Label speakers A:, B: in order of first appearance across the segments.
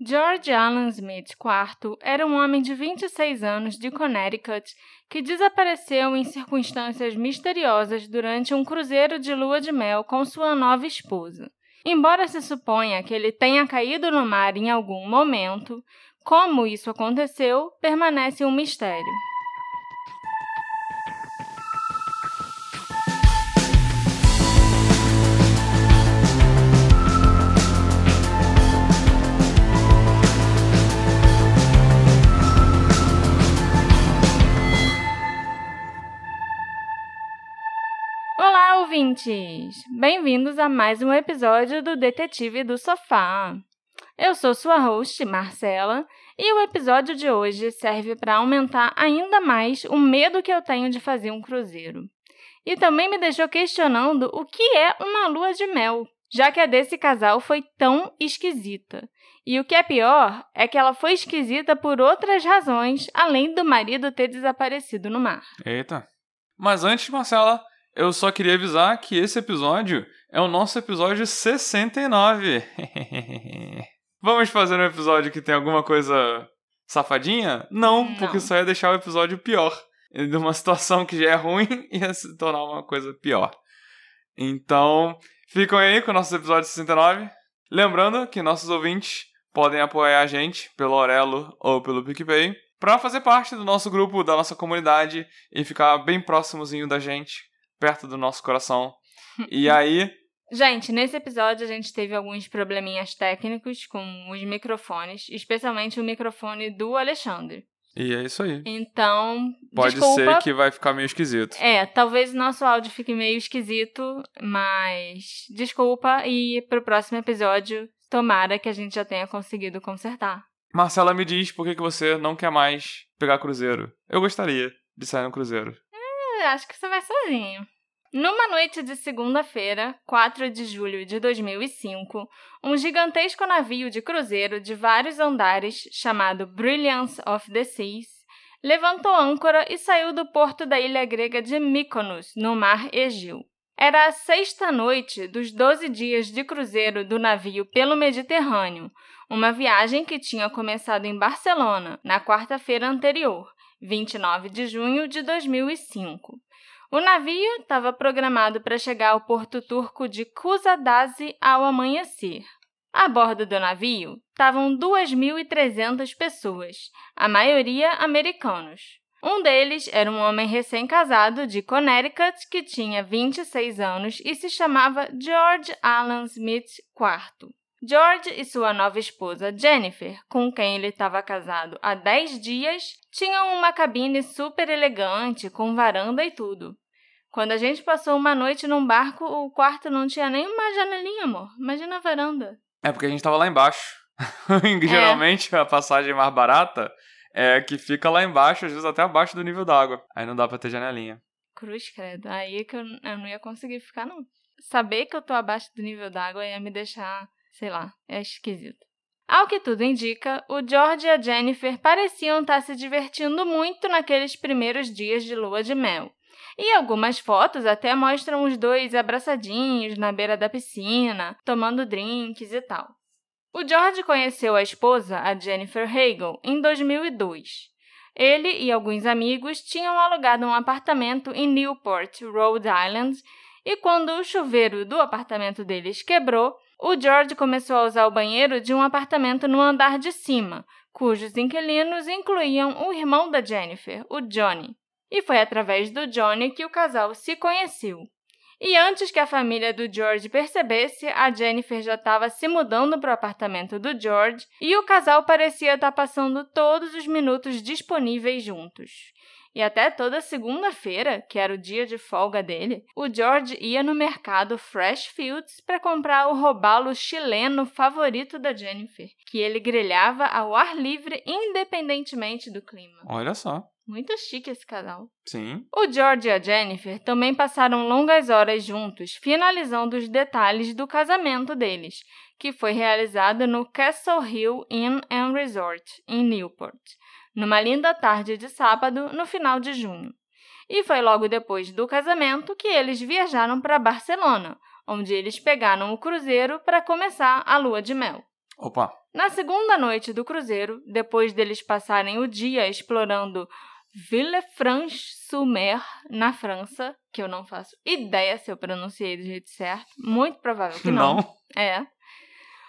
A: George Allen Smith IV era um homem de 26 anos de Connecticut que desapareceu em circunstâncias misteriosas durante um cruzeiro de lua de mel com sua nova esposa. Embora se suponha que ele tenha caído no mar em algum momento, como isso aconteceu permanece um mistério. Ouvintes! Bem-vindos a mais um episódio do Detetive do Sofá. Eu sou sua host, Marcela, e o episódio de hoje serve para aumentar ainda mais o medo que eu tenho de fazer um cruzeiro. E também me deixou questionando o que é uma lua de mel, já que a desse casal foi tão esquisita. E o que é pior é que ela foi esquisita por outras razões, além do marido ter desaparecido no mar.
B: Eita! Mas antes, Marcela, eu só queria avisar que esse episódio é o nosso episódio 69. Vamos fazer um episódio que tem alguma coisa safadinha? Não,
A: Não.
B: porque isso ia deixar o episódio pior. De uma situação que já é ruim ia se tornar uma coisa pior. Então, ficam aí com o nosso episódio 69. Lembrando que nossos ouvintes podem apoiar a gente pelo Orelo ou pelo PicPay para fazer parte do nosso grupo, da nossa comunidade e ficar bem próximozinho da gente perto do nosso coração. E aí.
A: Gente, nesse episódio a gente teve alguns probleminhas técnicos com os microfones, especialmente o microfone do Alexandre.
B: E é isso aí.
A: Então,
B: Pode
A: desculpa.
B: ser que vai ficar meio esquisito.
A: É, talvez o nosso áudio fique meio esquisito, mas desculpa e pro próximo episódio, tomara que a gente já tenha conseguido consertar.
B: Marcela, me diz por que que você não quer mais pegar cruzeiro. Eu gostaria de sair no cruzeiro.
A: Acho que você vai sozinho. Numa noite de segunda-feira, 4 de julho de 2005, um gigantesco navio de cruzeiro de vários andares, chamado Brilliance of the Seas, levantou âncora e saiu do porto da ilha grega de Mykonos, no mar Egeu. Era a sexta noite dos 12 dias de cruzeiro do navio pelo Mediterrâneo, uma viagem que tinha começado em Barcelona, na quarta-feira anterior, 29 de junho de 2005. O navio estava programado para chegar ao porto turco de Kusadasi ao amanhecer. A bordo do navio estavam 2.300 pessoas, a maioria americanos. Um deles era um homem recém-casado de Connecticut que tinha 26 anos e se chamava George Alan Smith IV. George e sua nova esposa Jennifer, com quem ele estava casado há 10 dias, tinham uma cabine super elegante, com varanda e tudo. Quando a gente passou uma noite num barco, o quarto não tinha nem uma janelinha, amor. Imagina a varanda.
B: É porque a gente tava lá embaixo. Geralmente a passagem mais barata é que fica lá embaixo, às vezes até abaixo do nível d'água. Aí não dá pra ter janelinha.
A: Cruz, credo. Aí é que eu, eu não ia conseguir ficar, não. Saber que eu tô abaixo do nível d'água ia me deixar, sei lá, é esquisito. Ao que tudo indica, o George e a Jennifer pareciam estar se divertindo muito naqueles primeiros dias de lua de mel. E algumas fotos até mostram os dois abraçadinhos na beira da piscina, tomando drinks e tal. O George conheceu a esposa, a Jennifer Hagel, em 2002. Ele e alguns amigos tinham alugado um apartamento em Newport, Rhode Island, e quando o chuveiro do apartamento deles quebrou, o George começou a usar o banheiro de um apartamento no andar de cima, cujos inquilinos incluíam o irmão da Jennifer, o Johnny. E foi através do Johnny que o casal se conheceu. E antes que a família do George percebesse, a Jennifer já estava se mudando para o apartamento do George e o casal parecia estar passando todos os minutos disponíveis juntos. E até toda segunda-feira, que era o dia de folga dele, o George ia no mercado Fresh Fields para comprar o robalo chileno favorito da Jennifer, que ele grelhava ao ar livre independentemente do clima.
B: Olha só.
A: Muito chique esse casal.
B: Sim.
A: O George e a Jennifer também passaram longas horas juntos, finalizando os detalhes do casamento deles, que foi realizado no Castle Hill Inn and Resort, em Newport, numa linda tarde de sábado, no final de junho. E foi logo depois do casamento que eles viajaram para Barcelona, onde eles pegaram o cruzeiro para começar a lua de mel.
B: Opa.
A: Na segunda noite do cruzeiro, depois deles passarem o dia explorando Villefranche-sur-Mer, na França, que eu não faço ideia se eu pronunciei do jeito certo, muito provável que não.
B: Não.
A: É.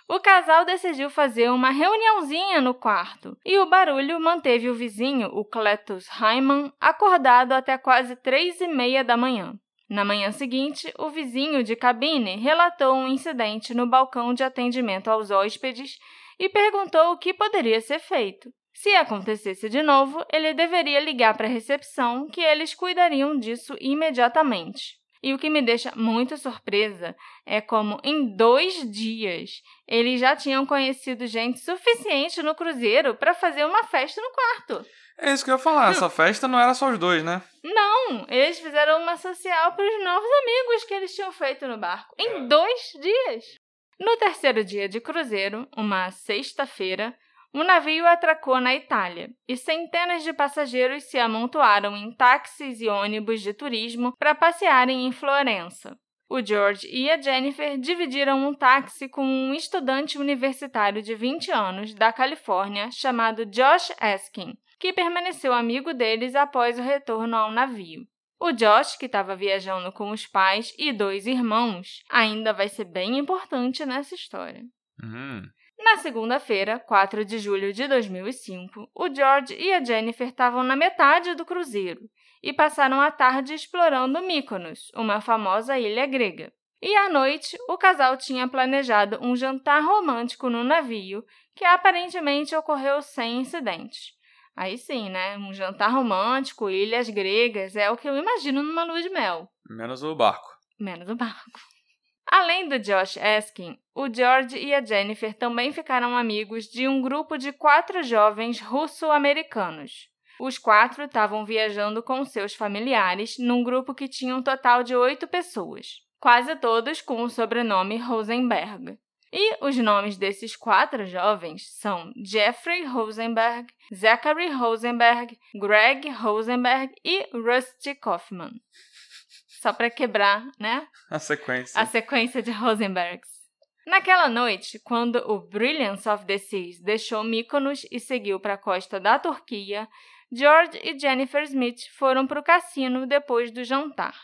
A: O casal decidiu fazer uma reuniãozinha no quarto e o barulho manteve o vizinho, o Cletus Hyman, acordado até quase três e meia da manhã. Na manhã seguinte, o vizinho de cabine relatou um incidente no balcão de atendimento aos hóspedes e perguntou o que poderia ser feito. Se acontecesse de novo, ele deveria ligar para a recepção, que eles cuidariam disso imediatamente. E o que me deixa muito surpresa é como, em dois dias, eles já tinham conhecido gente suficiente no cruzeiro para fazer uma festa no quarto.
B: É isso que eu ia falar. Essa festa não era só os dois, né?
A: Não, eles fizeram uma social para os novos amigos que eles tinham feito no barco. Em dois dias. No terceiro dia de cruzeiro, uma sexta-feira, o navio atracou na Itália e centenas de passageiros se amontoaram em táxis e ônibus de turismo para passearem em Florença. O George e a Jennifer dividiram um táxi com um estudante universitário de 20 anos da Califórnia chamado Josh Askin, que permaneceu amigo deles após o retorno ao navio. O Josh, que estava viajando com os pais e dois irmãos, ainda vai ser bem importante nessa história.
B: Uhum.
A: Na segunda-feira, 4 de julho de 2005, o George e a Jennifer estavam na metade do cruzeiro e passaram a tarde explorando Mykonos, uma famosa ilha grega. E à noite, o casal tinha planejado um jantar romântico no navio, que aparentemente ocorreu sem incidentes. Aí sim, né? Um jantar romântico, ilhas gregas, é o que eu imagino numa lua de mel.
B: Menos o barco.
A: Menos o barco. Além do Josh Askin, o George e a Jennifer também ficaram amigos de um grupo de quatro jovens russo-americanos. Os quatro estavam viajando com seus familiares num grupo que tinha um total de oito pessoas, quase todos com o sobrenome Rosenberg. E os nomes desses quatro jovens são Jeffrey Rosenberg, Zachary Rosenberg, Greg Rosenberg e Rusty Kaufman. Só para quebrar, né?
B: A sequência.
A: A sequência de Rosenbergs. Naquela noite, quando o Brilliance of the Seas deixou Mykonos e seguiu para a costa da Turquia, George e Jennifer Smith foram para o cassino depois do jantar.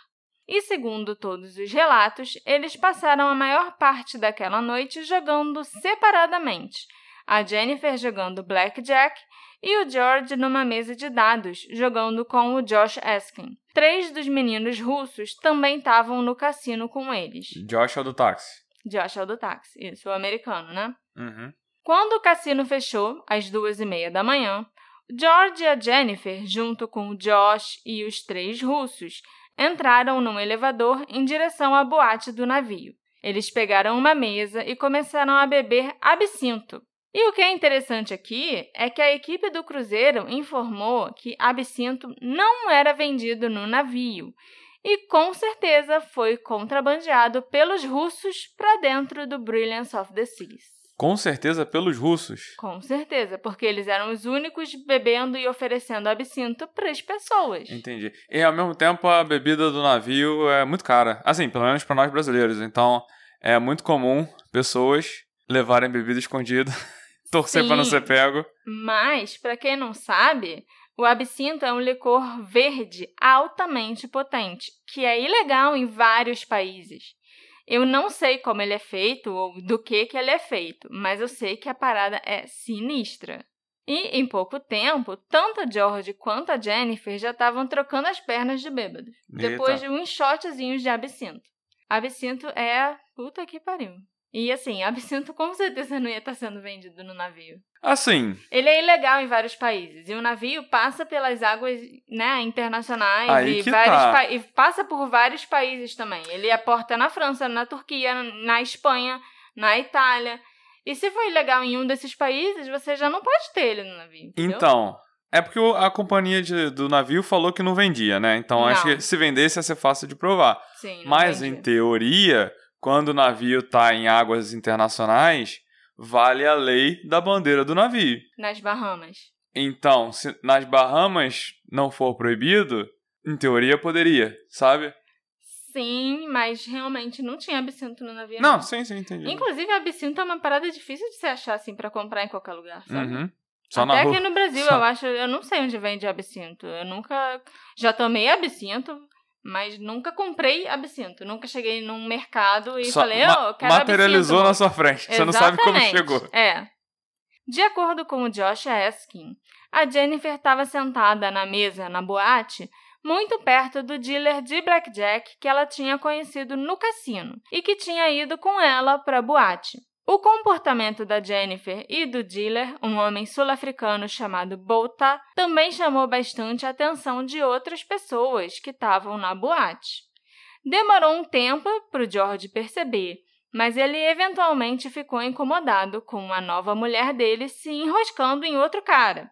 A: E segundo todos os relatos, eles passaram a maior parte daquela noite jogando separadamente, a Jennifer jogando blackjack e o George numa mesa de dados, jogando com o Josh Askin. Três dos meninos russos também estavam no cassino com eles.
B: Josh é o do táxi.
A: Josh é o do táxi, isso, o americano, né?
B: Uhum.
A: Quando o cassino fechou, às duas e meia da manhã, George e a Jennifer, junto com o Josh e os três russos, entraram num elevador em direção à boate do navio. Eles pegaram uma mesa e começaram a beber absinto. E o que é interessante aqui é que a equipe do cruzeiro informou que absinto não era vendido no navio e com certeza foi contrabandeado pelos russos para dentro do Brilliance of the Seas.
B: Com certeza pelos russos.
A: Com certeza, porque eles eram os únicos bebendo e oferecendo absinto para as pessoas.
B: Entendi. E ao mesmo tempo a bebida do navio é muito cara. Assim, pelo menos para nós brasileiros. Então é muito comum pessoas levarem bebida escondida, torcer para não ser pego.
A: Mas, para quem não sabe, o absinto é um licor verde altamente potente, que é ilegal em vários países. Eu não sei como ele é feito ou do que, que ele é feito, mas eu sei que a parada é sinistra. E, em pouco tempo, tanto a George quanto a Jennifer já estavam trocando as pernas de bêbados, depois de uns shotzinhos de absinto. Absinto é puta que pariu. E assim, absinto com certeza não ia estar sendo vendido no navio.
B: Assim.
A: Ele é ilegal em vários países. E o navio passa pelas águas né, internacionais
B: Aí
A: e,
B: tá.
A: e passa por vários países também. Ele aporta na França, na Turquia, na Espanha, na Itália. E se for ilegal em um desses países, você já não pode ter ele no navio. entendeu?
B: Então. É porque a companhia de- do navio falou que não vendia, né? Então acho
A: Não.
B: que se vendesse ia ser fácil de provar.
A: Sim, não
B: Mas,
A: vende.
B: em teoria, quando o navio tá em águas internacionais, vale a lei da bandeira do navio.
A: nas Bahamas.
B: Então, se nas Bahamas não for proibido, em teoria poderia, sabe?
A: sim, mas realmente não tinha absinto no navio.
B: Não, sim, sim, entendi.
A: Inclusive, absinto é uma parada difícil de se achar, assim, pra comprar em qualquer lugar, sabe?
B: Uhum. Só
A: Até
B: na rua.
A: aqui no Brasil,
B: Só-
A: eu acho, eu não sei onde vende absinto. Eu nunca. Já tomei absinto, mas nunca comprei absinto. Nunca cheguei num mercado e
B: Só
A: falei,
B: ma-
A: oh, eu quero
B: materializou
A: absinto.
B: na sua frente. Você não sabe como
A: Exatamente.
B: chegou.
A: É. De acordo com o Josh Askin, a Jennifer estava sentada na mesa na boate, muito perto do dealer de blackjack que ela tinha conhecido no cassino e que tinha ido com ela para a boate. O comportamento da Jennifer e do dealer, um homem sul-africano chamado Bota, também chamou bastante a atenção de outras pessoas que estavam na boate. Demorou um tempo para o George perceber, mas ele eventualmente ficou incomodado com a nova mulher dele se enroscando em outro cara.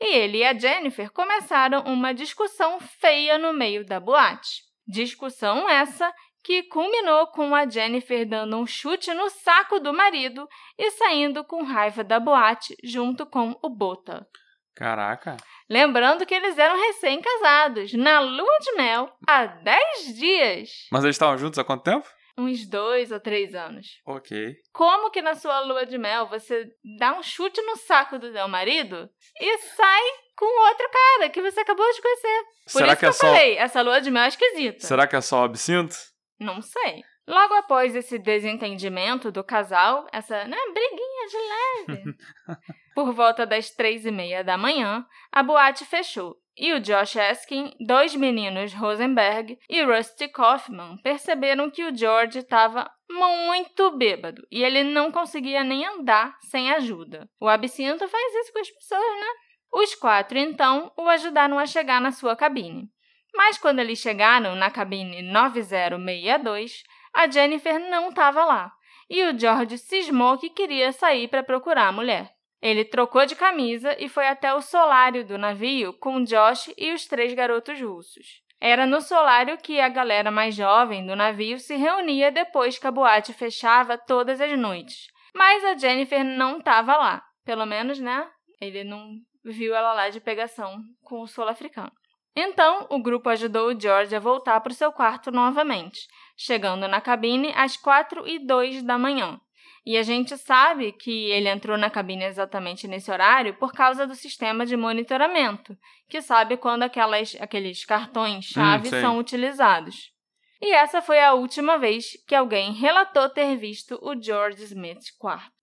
A: E ele e a Jennifer começaram uma discussão feia no meio da boate. Discussão essa que culminou com a Jennifer dando um chute no saco do marido e saindo com raiva da boate junto com o Bota.
B: Caraca.
A: Lembrando que eles eram recém-casados, na lua de mel, há 10 dias.
B: Mas eles estavam juntos há quanto tempo?
A: Uns dois ou três anos.
B: Ok.
A: Como que na sua lua de mel você dá um chute no saco do seu marido e sai com outro cara que você acabou de conhecer? Por
B: Será
A: isso
B: que
A: que,
B: é
A: eu
B: só.
A: falei, essa lua de mel é esquisita.
B: Será que é só absinto?
A: Não sei. Logo após esse desentendimento do casal, essa né, briguinha de leve, por volta das três e meia da manhã, a boate fechou. E o Josh Askin, dois meninos Rosenberg e Rusty Kaufman perceberam que o George estava muito bêbado e ele não conseguia nem andar sem ajuda. O absinto faz isso com as pessoas, né? Os quatro, então, o ajudaram a chegar na sua cabine. Mas quando eles chegaram na cabine 9062, a Jennifer não estava lá. E o George cismou que queria sair para procurar a mulher. Ele trocou de camisa e foi até o solário do navio com Josh e os três garotos russos. Era no solário que a galera mais jovem do navio se reunia depois que a boate fechava todas as noites. Mas a Jennifer não estava lá. Pelo menos, né? Ele não viu ela lá de pegação com o sul-africano. Então, o grupo ajudou o George a voltar para o seu quarto novamente, chegando na cabine às 4 e 2 da manhã. E a gente sabe que ele entrou na cabine exatamente nesse horário por causa do sistema de monitoramento, que sabe quando aquelas, aqueles cartões-chave
B: Hum,
A: são utilizados. E essa foi a última vez que alguém relatou ter visto o George Smith quarto.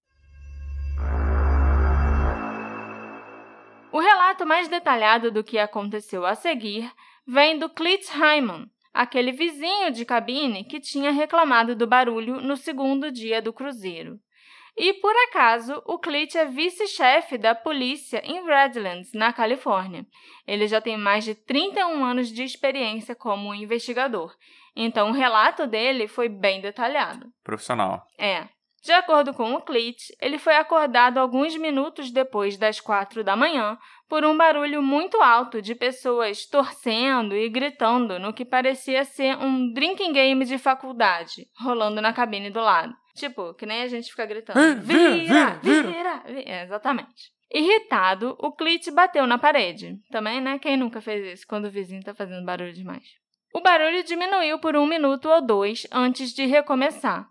A: O relato mais detalhado do que aconteceu a seguir vem do Clit Hyman, aquele vizinho de cabine que tinha reclamado do barulho no segundo dia do cruzeiro. E, por acaso, o Clit é vice-chefe da polícia em Redlands, na Califórnia. Ele já tem mais de 31 anos de experiência como investigador, então o relato dele foi bem detalhado.
B: Profissional.
A: É. De acordo com o Clit, ele foi acordado alguns minutos depois das quatro da manhã por um barulho muito alto de pessoas torcendo e gritando no que parecia ser um drinking game de faculdade, rolando na cabine do lado. Tipo, que nem a gente fica gritando.
B: Ei, vira, vira, vira.
A: vira, vira. É, exatamente. Irritado, o Clit bateu na parede. Também, né? Quem nunca fez isso quando o vizinho tá fazendo barulho demais? O barulho diminuiu por um minuto ou dois antes de recomeçar.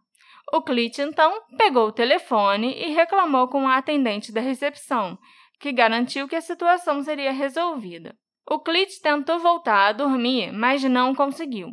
A: O Clit, então, pegou o telefone e reclamou com a atendente da recepção, que garantiu que a situação seria resolvida. O Clit tentou voltar a dormir, mas não conseguiu.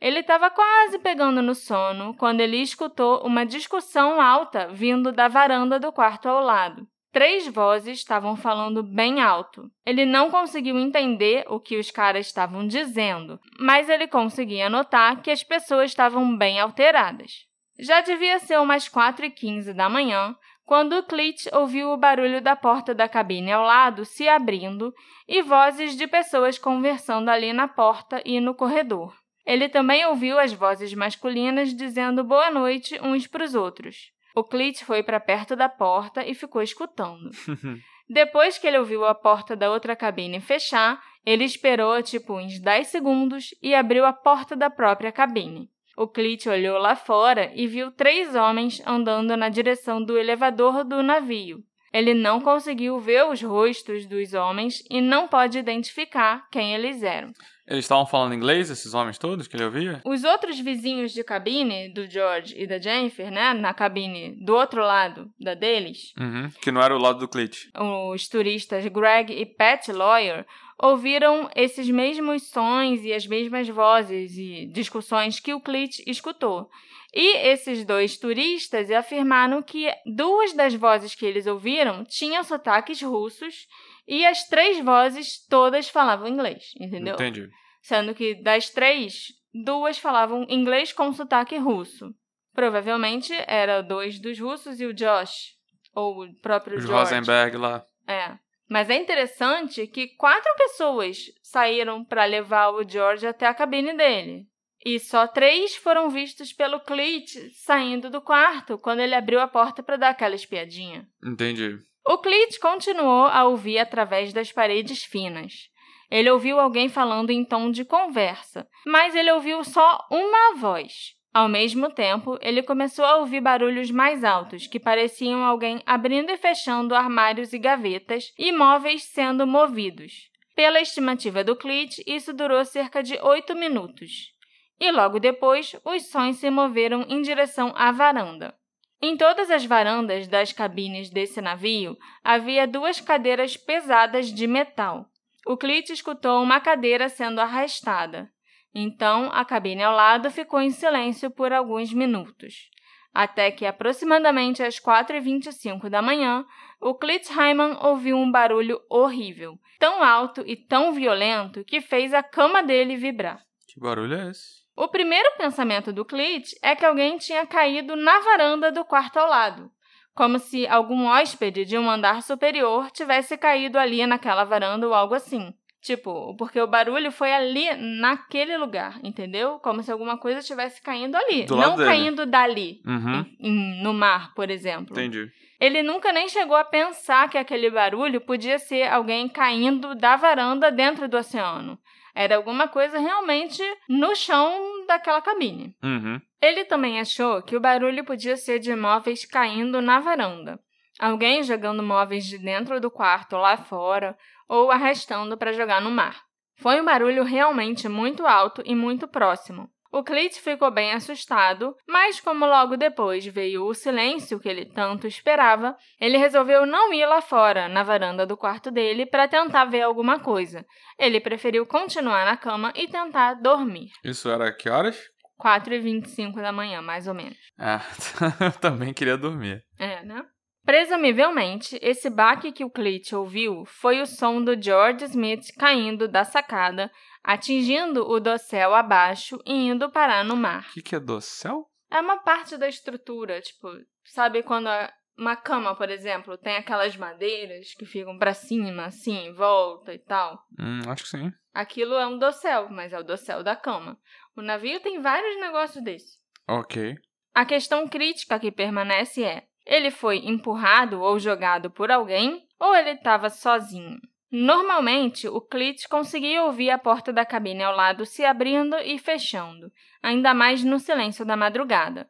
A: Ele estava quase pegando no sono quando ele escutou uma discussão alta vindo da varanda do quarto ao lado. Três vozes estavam falando bem alto. Ele não conseguiu entender o que os caras estavam dizendo, mas ele conseguia notar que as pessoas estavam bem alteradas. Já devia ser umas 4 e 15 da manhã quando o Clit ouviu o barulho da porta da cabine ao lado se abrindo e vozes de pessoas conversando ali na porta e no corredor. Ele também ouviu as vozes masculinas dizendo boa noite uns para os outros. O Clit foi para perto da porta e ficou escutando. Depois que ele ouviu a porta da outra cabine fechar, ele esperou tipo uns 10 segundos e abriu a porta da própria cabine. O Clit olhou lá fora e viu três homens andando na direção do elevador do navio. ele não conseguiu ver os rostos dos homens e não pode identificar quem eles eram.
B: Eles estavam falando inglês, esses homens todos que ele ouvia?
A: Os outros vizinhos de cabine do George e da Jennifer, né, na cabine do outro lado da deles,
B: Uhum, que não era o lado do Clit.
A: os turistas Greg e Pat Lawyer ouviram esses mesmos sons e as mesmas vozes e discussões que o Clit escutou. E esses dois turistas afirmaram que duas das vozes que eles ouviram tinham sotaques russos e as três vozes todas falavam inglês, entendeu?
B: Entendi.
A: Sendo que das três, duas falavam inglês com sotaque russo. Provavelmente era dois dos russos e o Josh, ou o próprio
B: Os
A: George.
B: Rosenberg lá.
A: É. Mas é interessante que quatro pessoas saíram para levar o George até a cabine dele. E só três foram vistos pelo Cleet saindo do quarto quando ele abriu a porta para dar aquela espiadinha.
B: Entendi.
A: O Cleet continuou a ouvir através das paredes finas. Ele ouviu alguém falando em tom de conversa, mas ele ouviu só uma voz. Ao mesmo tempo, ele começou a ouvir barulhos mais altos, que pareciam alguém abrindo e fechando armários e gavetas e móveis sendo movidos. Pela estimativa do Cleet, isso durou cerca de oito minutos. E logo depois, os sons se moveram em direção à varanda. Em todas as varandas das cabines desse navio havia duas cadeiras pesadas de metal. O Clit escutou uma cadeira sendo arrastada. Então, a cabine ao lado ficou em silêncio por alguns minutos. Até que, aproximadamente às 4h25 da manhã, o Clit Hyman ouviu um barulho horrível, tão alto e tão violento que fez a cama dele vibrar.
B: Que barulho é esse?
A: O primeiro pensamento do Clit é que alguém tinha caído na varanda do quarto ao lado, como se algum hóspede de um andar superior tivesse caído ali naquela varanda ou algo assim. Tipo, porque o barulho foi ali naquele lugar, entendeu? Como se alguma coisa estivesse caindo ali,
B: Do
A: não caindo dali,
B: Uhum.
A: em- no mar, por exemplo.
B: Entendi.
A: Ele nunca nem chegou a pensar que aquele barulho podia ser alguém caindo da varanda dentro do oceano. Era alguma coisa realmente no chão daquela cabine.
B: Uhum.
A: Ele também achou que o barulho podia ser de móveis caindo na varanda. Alguém jogando móveis de dentro do quarto lá fora ou arrastando para jogar no mar. Foi um barulho realmente muito alto e muito próximo. O Clit ficou bem assustado, mas como logo depois veio o silêncio que ele tanto esperava, ele resolveu não ir lá fora, na varanda do quarto dele, para tentar ver alguma coisa. Ele preferiu continuar na cama e tentar dormir.
B: Isso era que horas?
A: 4h25 da manhã, mais ou menos.
B: Ah, eu também queria dormir.
A: É, né? Presumivelmente, esse baque que o Clit ouviu foi o som do George Smith caindo da sacada, atingindo o dossel abaixo e indo parar no mar.
B: O que, que é dossel?
A: É uma parte da estrutura, tipo, sabe quando uma cama, por exemplo, tem aquelas madeiras que ficam pra cima, assim, em volta e tal?
B: Hum, acho que sim.
A: Aquilo é um dossel, mas é o dossel da cama. O navio tem vários negócios desses.
B: Ok.
A: A questão crítica que permanece é: ele foi empurrado ou jogado por alguém ou ele estava sozinho? Normalmente, o Clit conseguia ouvir a porta da cabine ao lado se abrindo e fechando, ainda mais no silêncio da madrugada.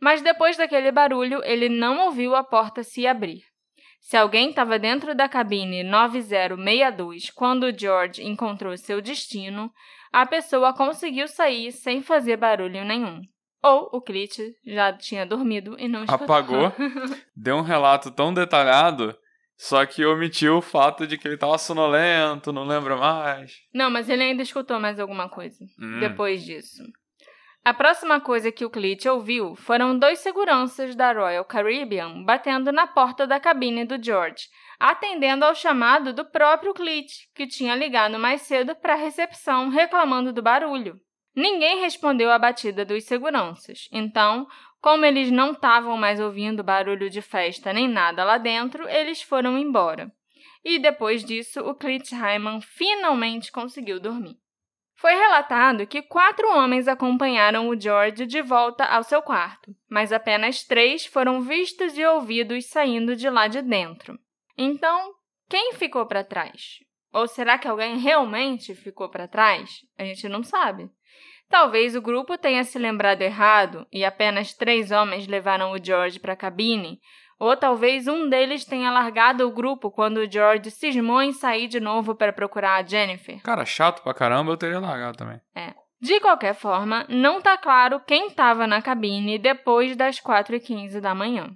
A: Mas depois daquele barulho, ele não ouviu a porta se abrir. Se alguém estava dentro da cabine 9062 quando George encontrou seu destino, a pessoa conseguiu sair sem fazer barulho nenhum. Ou o Clit já tinha dormido e não escutou.
B: Apagou. Deu um relato tão detalhado, só que omitiu o fato de que ele tava sonolento, não lembra mais.
A: Não, mas ele ainda escutou mais alguma coisa
B: Hum.
A: depois disso. A próxima coisa que o Clit ouviu foram dois seguranças da Royal Caribbean batendo na porta da cabine do George, atendendo ao chamado do próprio Clit, que tinha ligado mais cedo para a recepção reclamando do barulho. Ninguém respondeu à batida dos seguranças, então, como eles não estavam mais ouvindo barulho de festa nem nada lá dentro, eles foram embora. E depois disso, o Clit Hyman finalmente conseguiu dormir. Foi relatado que quatro homens acompanharam o George de volta ao seu quarto, mas apenas três foram vistos e ouvidos saindo de lá de dentro. Então, quem ficou para trás? Ou será que alguém realmente ficou para trás? A gente não sabe. Talvez o grupo tenha se lembrado errado e apenas três homens levaram o George para a cabine, Ou talvez um deles tenha largado o grupo quando o George cismou em sair de novo para procurar a Jennifer.
B: Cara, chato pra caramba, eu teria largado também.
A: É. De qualquer forma, não tá claro quem estava na cabine depois das 4h15 da manhã.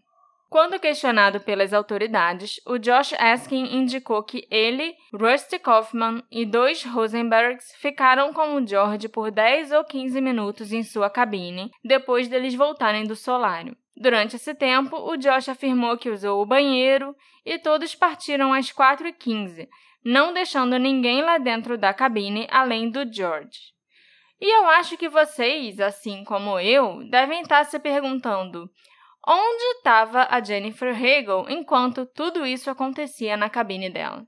A: Quando questionado pelas autoridades, o Josh Askin indicou que ele, Rusty Kaufman e dois Rosenbergs ficaram com o George por 10 ou 15 minutos em sua cabine, depois deles voltarem do solário. Durante esse tempo, o Josh afirmou que usou o banheiro e todos partiram às 4h15, não deixando ninguém lá dentro da cabine além do George. E eu acho que vocês, assim como eu, devem estar se perguntando onde estava a Jennifer Hagel enquanto tudo isso acontecia na cabine dela.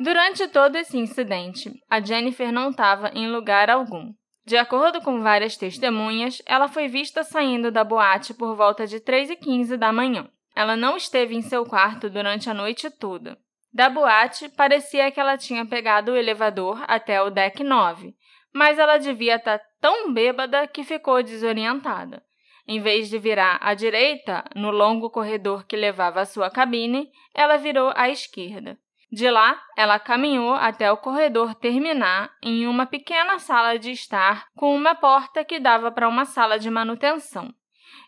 A: Durante todo esse incidente, a Jennifer não estava em lugar algum. De acordo com várias testemunhas, ela foi vista saindo da boate por volta de 3h15 da manhã. Ela não esteve em seu quarto durante a noite toda. Da boate, parecia que ela tinha pegado o elevador até o deck 9, mas ela devia estar tá tão bêbada que ficou desorientada. Em vez de virar à direita, no longo corredor que levava à sua cabine, ela virou à esquerda. De lá, ela caminhou até o corredor terminar em uma pequena sala de estar com uma porta que dava para uma sala de manutenção.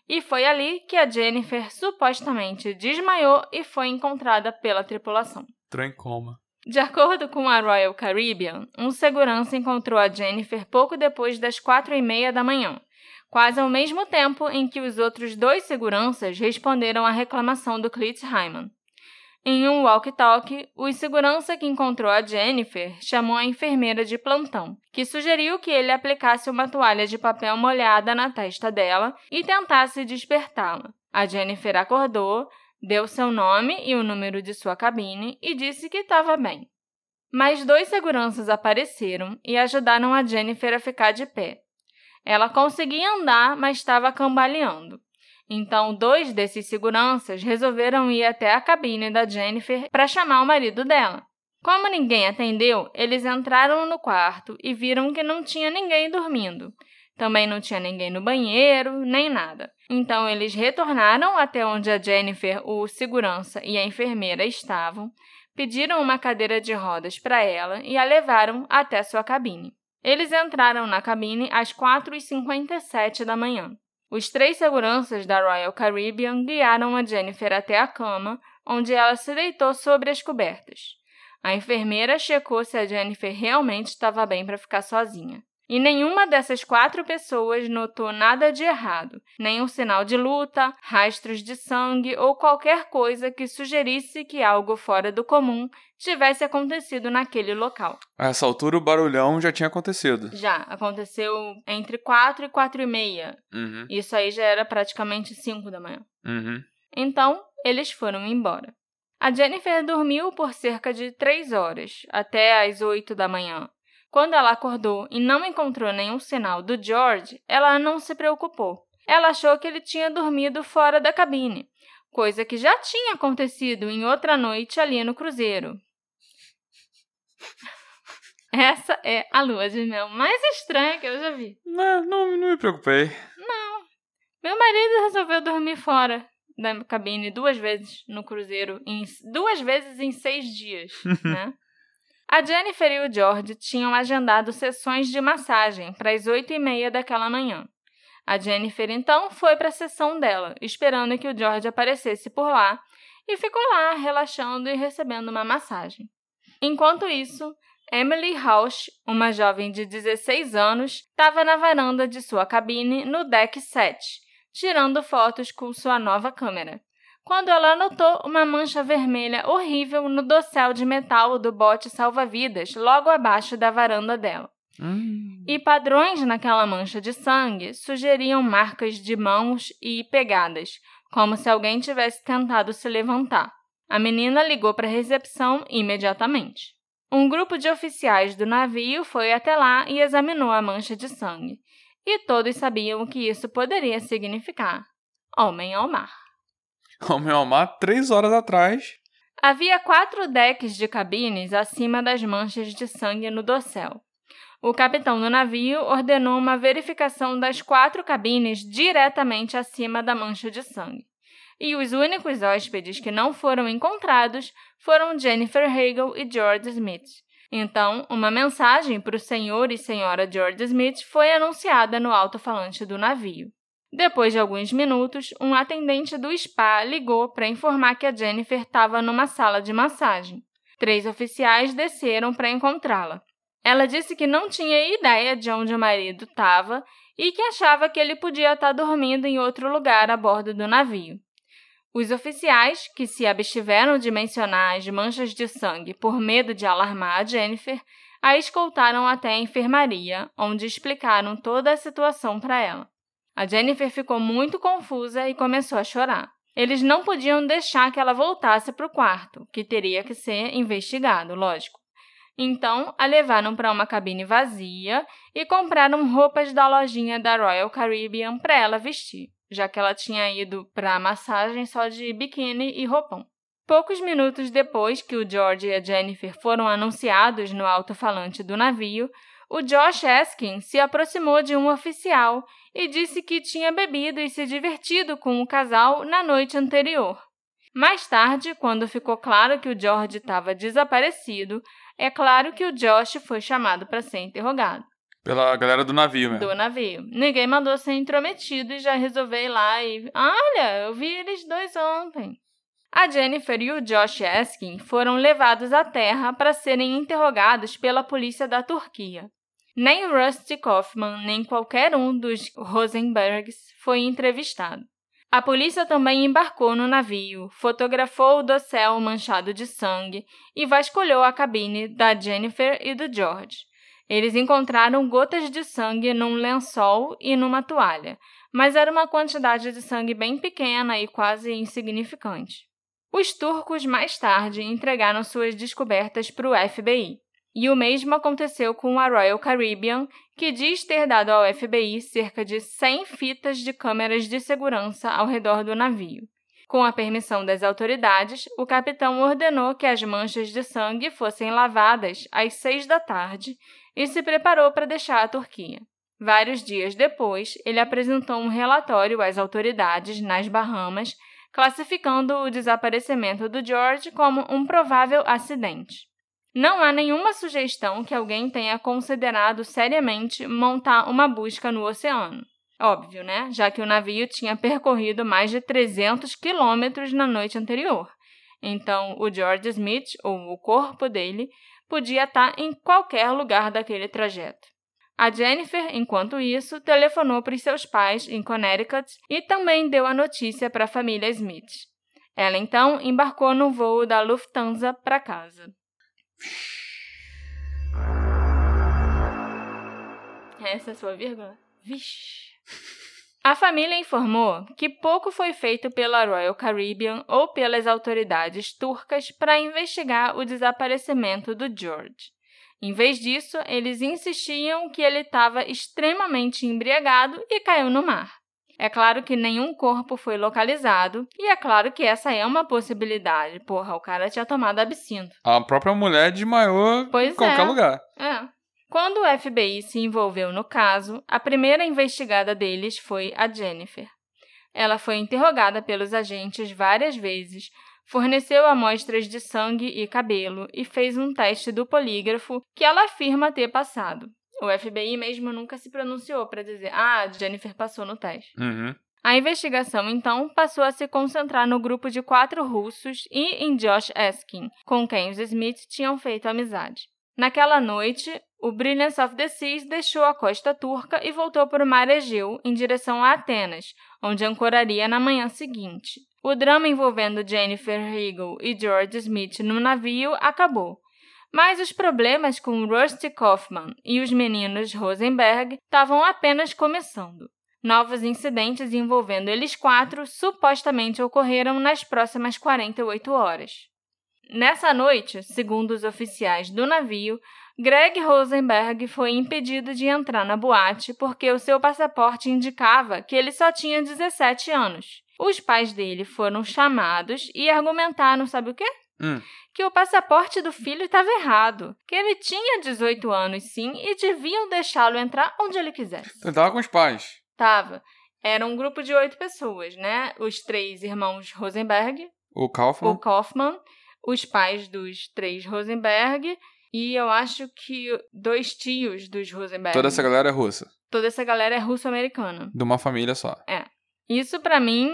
A: E foi ali que a Jennifer supostamente desmaiou e foi encontrada pela tripulação.
B: Trem coma.
A: De acordo com a Royal Caribbean, um segurança encontrou a Jennifer pouco depois das quatro e meia da manhã, quase ao mesmo tempo em que os outros dois seguranças responderam à reclamação do Cleet Hyman. Em um walkie-talkie, o segurança que encontrou a Jennifer chamou a enfermeira de plantão, que sugeriu que ele aplicasse uma toalha de papel molhada na testa dela e tentasse despertá-la. A Jennifer acordou, deu seu nome e o número de sua cabine e disse que estava bem. Mais dois seguranças apareceram e ajudaram a Jennifer a ficar de pé. Ela conseguia andar, mas estava cambaleando. Então, dois desses seguranças resolveram ir até a cabine da Jennifer para chamar o marido dela. Como ninguém atendeu, eles entraram no quarto e viram que não tinha ninguém dormindo. Também não tinha ninguém no banheiro, nem nada. Então eles retornaram até onde a Jennifer, o segurança e a enfermeira estavam, pediram uma cadeira de rodas para ela e a levaram até sua cabine. Eles entraram na cabine às 4h57 da manhã. Os três seguranças da Royal Caribbean guiaram a Jennifer até a cama, onde ela se deitou sobre as cobertas. A enfermeira checou se a Jennifer realmente estava bem para ficar sozinha. E nenhuma dessas quatro pessoas notou nada de errado, nenhum sinal de luta, rastros de sangue ou qualquer coisa que sugerisse que algo fora do comum tivesse acontecido naquele local.
B: A essa altura o barulhão já tinha acontecido.
A: Já, aconteceu entre quatro e quatro e meia.
B: Uhum.
A: Isso aí já era praticamente cinco da manhã.
B: Uhum.
A: Então, eles foram embora. A Jennifer dormiu por cerca de três horas, até às oito da manhã, quando ela acordou e não encontrou nenhum sinal do George, ela não se preocupou. Ela achou que ele tinha dormido fora da cabine, coisa que já tinha acontecido em outra noite ali no cruzeiro. Essa é a lua de mel mais estranha que eu já vi.
B: Não, não, não me preocupei.
A: Não. Meu marido resolveu dormir fora da cabine duas vezes no cruzeiro, em, duas vezes em seis dias, né? A Jennifer e o George tinham agendado sessões de massagem para as oito e meia daquela manhã. A Jennifer então foi para a sessão dela, esperando que o George aparecesse por lá, e ficou lá relaxando e recebendo uma massagem. Enquanto isso, Emily Rausch, uma jovem de 16 anos, estava na varanda de sua cabine no deck 7, tirando fotos com sua nova câmera quando ela notou uma mancha vermelha horrível no dossel de metal do bote salva-vidas logo abaixo da varanda dela.
B: Hum.
A: E padrões naquela mancha de sangue sugeriam marcas de mãos e pegadas, como se alguém tivesse tentado se levantar. A menina ligou para a recepção imediatamente. Um grupo de oficiais do navio foi até lá e examinou a mancha de sangue, e todos sabiam o que isso poderia significar: homem ao mar.
B: Ao meu amar, três horas atrás.
A: Havia quatro decks de cabines acima das manchas de sangue no dossel. o capitão do navio ordenou uma verificação das quatro cabines diretamente acima da mancha de sangue. E os únicos hóspedes que não foram encontrados foram Jennifer Hagel e George Smith. Então, uma mensagem para o senhor e senhora George Smith foi anunciada no alto-falante do navio. Depois de alguns minutos, um atendente do spa ligou para informar que a Jennifer estava numa sala de massagem. Três oficiais desceram para encontrá-la. Ela disse que não tinha ideia de onde o marido estava e que achava que ele podia estar tá dormindo em outro lugar a bordo do navio. Os oficiais, que se abstiveram de mencionar as manchas de sangue por medo de alarmar a Jennifer, a escoltaram até a enfermaria, onde explicaram toda a situação para ela. A Jennifer ficou muito confusa e começou a chorar. Eles não podiam deixar que ela voltasse para o quarto, que teria que ser investigado, lógico. Então, a levaram para uma cabine vazia e compraram roupas da lojinha da Royal Caribbean para ela vestir, já que ela tinha ido para a massagem só de biquíni e roupão. Poucos minutos depois que o George e a Jennifer foram anunciados no alto-falante do navio, o Josh Eskin se aproximou de um oficial e disse que tinha bebido e se divertido com o casal na noite anterior. Mais tarde, quando ficou claro que o George estava desaparecido, é claro que o Josh foi chamado para ser interrogado.
B: Pela galera do navio mesmo.
A: Do navio. Ninguém mandou ser intrometido e já resolveu ir lá e. Olha, eu vi eles dois ontem. A Jennifer e o Josh Eskin foram levados à terra para serem interrogados pela polícia da Turquia. Nem Rusty Kaufman, nem qualquer um dos Rosenbergs foi entrevistado. A polícia também embarcou no navio, fotografou o dossel manchado de sangue e vasculhou a cabine da Jennifer e do George. Eles encontraram gotas de sangue num lençol e numa toalha, mas era uma quantidade de sangue bem pequena e quase insignificante. Os turcos mais tarde entregaram suas descobertas para o FBI. E o mesmo aconteceu com a Royal Caribbean, que diz ter dado ao FBI cerca de 100 fitas de câmeras de segurança ao redor do navio. Com a permissão das autoridades, o capitão ordenou que as manchas de sangue fossem lavadas às seis da tarde e se preparou para deixar a Turquia. Vários dias depois, ele apresentou um relatório às autoridades nas Bahamas, classificando o desaparecimento do George como um provável acidente. Não há nenhuma sugestão que alguém tenha considerado seriamente montar uma busca no oceano. Óbvio, né? Já que o navio tinha percorrido mais de 300 quilômetros na noite anterior. Então, o George Smith, ou o corpo dele, podia estar em qualquer lugar daquele trajeto. A Jennifer, enquanto isso, telefonou para os seus pais em Connecticut e também deu a notícia para a família Smith. Ela então embarcou no voo da Lufthansa para casa. Essa é a sua vírgula? Vixe. A família informou que pouco foi feito pela Royal Caribbean ou pelas autoridades turcas para investigar o desaparecimento do George. Em vez disso, eles insistiam que ele estava extremamente embriagado e caiu no mar. É claro que nenhum corpo foi localizado, e é claro que essa é uma possibilidade. Porra, o cara tinha tomado absinto.
B: A própria mulher desmaiou pois em qualquer é. lugar.
A: É. Quando o FBI se envolveu no caso, a primeira investigada deles foi a Jennifer. Ela foi interrogada pelos agentes várias vezes, forneceu amostras de sangue e cabelo e fez um teste do polígrafo que ela afirma ter passado. O FBI mesmo nunca se pronunciou para dizer, ah, Jennifer passou no teste.
B: Uhum.
A: A investigação, então, passou a se concentrar no grupo de quatro russos e em Josh Eskin, com quem os Smith tinham feito amizade. Naquela noite, o Brilliance of the Seas deixou a costa turca e voltou para o mar Egeu em direção a Atenas, onde ancoraria na manhã seguinte. O drama envolvendo Jennifer Hegel e George Smith no navio acabou, mas os problemas com Rusty Kaufman e os meninos Rosenberg estavam apenas começando. Novos incidentes envolvendo eles quatro supostamente ocorreram nas próximas 48 horas. Nessa noite, segundo os oficiais do navio, Greg Rosenberg foi impedido de entrar na boate porque o seu passaporte indicava que ele só tinha 17 anos. Os pais dele foram chamados e argumentaram, sabe o quê?
B: Hum.
A: que o passaporte do filho estava errado, que ele tinha 18 anos sim e deviam deixá-lo entrar onde ele quisesse.
B: Então, tava com os pais.
A: Tava. Era um grupo de oito pessoas, né? Os três irmãos Rosenberg,
B: O Kaufman.
A: o Kaufman, os pais dos três Rosenberg e eu acho que dois tios dos Rosenberg.
B: Toda essa galera é russa.
A: Toda essa galera é russo-americana.
B: De uma família só.
A: Isso pra mim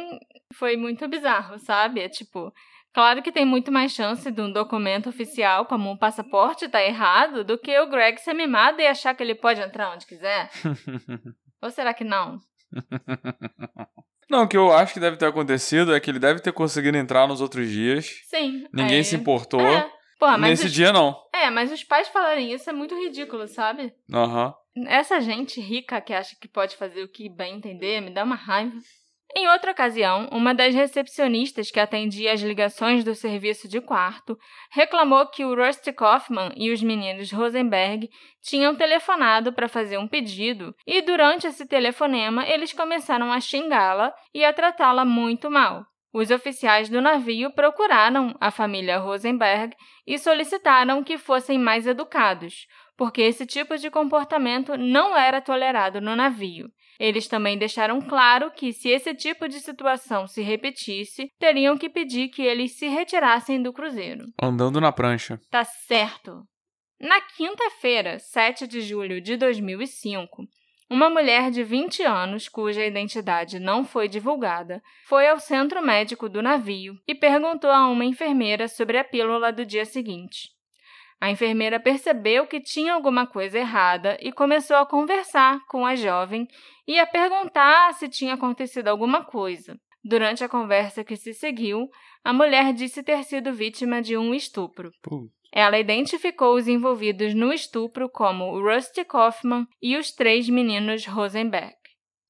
A: foi muito bizarro, sabe? É tipo, claro que tem muito mais chance de um documento oficial como um passaporte tá errado do que o Greg ser mimado e achar que ele pode entrar onde quiser. Ou será que não?
B: Não, o que eu acho que deve ter acontecido é que ele deve ter conseguido entrar nos outros dias.
A: Sim.
B: Ninguém
A: aí-
B: se importou.
A: É. Porra,
B: Nesse
A: os...
B: dia, não.
A: É, mas os pais falarem isso é muito ridículo, sabe?
B: Aham.
A: Essa gente rica que acha que pode fazer o que bem entender me dá uma raiva. Em outra ocasião, uma das recepcionistas que atendia as ligações do serviço de quarto reclamou que o Rusty Kaufman e os meninos Rosenberg tinham telefonado para fazer um pedido e, durante esse telefonema, eles começaram a xingá-la e a tratá-la muito mal. Os oficiais do navio procuraram a família Rosenberg e solicitaram que fossem mais educados, porque esse tipo de comportamento não era tolerado no navio. Eles também deixaram claro que, se esse tipo de situação se repetisse, teriam que pedir que eles se retirassem do cruzeiro.
B: Andando na prancha.
A: Tá certo! Na quinta-feira, 7 de julho de 2005, uma mulher de 20 anos, cuja identidade não foi divulgada, foi ao centro médico do navio e perguntou a uma enfermeira sobre a pílula do dia seguinte. A enfermeira percebeu que tinha alguma coisa errada e começou a conversar com a jovem e a perguntar se tinha acontecido alguma coisa. Durante a conversa que se seguiu, a mulher disse ter sido vítima de um estupro.
B: Pô.
A: Ela identificou os envolvidos no estupro como o Rusty Kaufman e os três meninos Rosenberg.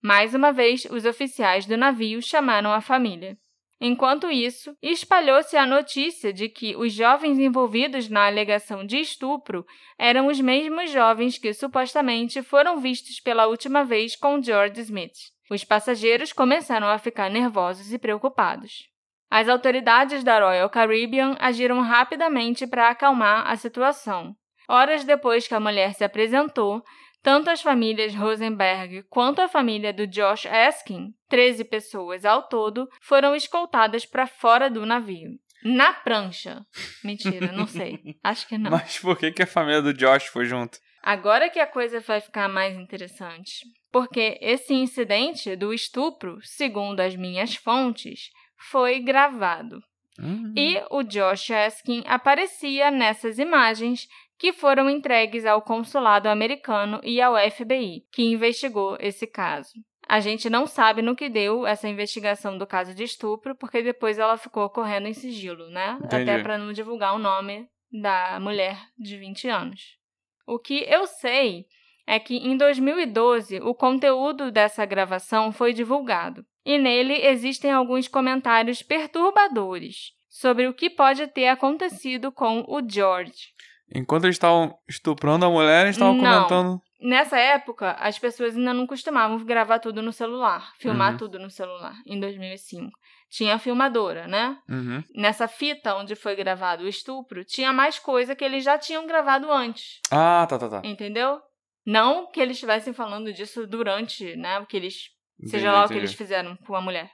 A: Mais uma vez, os oficiais do navio chamaram a família. Enquanto isso, espalhou-se a notícia de que os jovens envolvidos na alegação de estupro eram os mesmos jovens que supostamente foram vistos pela última vez com George Smith. Os passageiros começaram a ficar nervosos e preocupados. As autoridades da Royal Caribbean agiram rapidamente para acalmar a situação. Horas depois que a mulher se apresentou, tanto as famílias Rosenberg quanto a família do Josh Askin, 13 pessoas ao todo, foram escoltadas para fora do navio. Na prancha. Mentira, não sei. Acho que não.
B: Mas por que, que a família do Josh foi junto?
A: Agora que a coisa vai ficar mais interessante. Porque esse incidente do estupro, segundo as minhas fontes, foi gravado.
B: Hum.
A: E o Josh Askin aparecia nessas imagens que foram entregues ao consulado americano e ao FBI, que investigou esse caso. A gente não sabe no que deu essa investigação do caso de estupro, porque depois ela ficou correndo em sigilo, né?
B: Entendi.
A: Até para não divulgar o nome da mulher de 20 anos. O que eu sei é que em 2012 o conteúdo dessa gravação foi divulgado, e nele existem alguns comentários perturbadores sobre o que pode ter acontecido com o George.
B: Enquanto eles estavam estuprando a mulher, eles estavam comentando.
A: Nessa época, as pessoas ainda não costumavam gravar tudo no celular, filmar
B: Uhum.
A: tudo no celular, em 2005. Tinha a filmadora, né?
B: Uhum.
A: Nessa fita onde foi gravado o estupro, tinha mais coisa que eles já tinham gravado antes.
B: Ah, tá, tá, tá.
A: Entendeu? Não que eles estivessem falando disso durante, né? O que eles. Seja
B: Entendi,
A: lá o que eles fizeram com a mulher.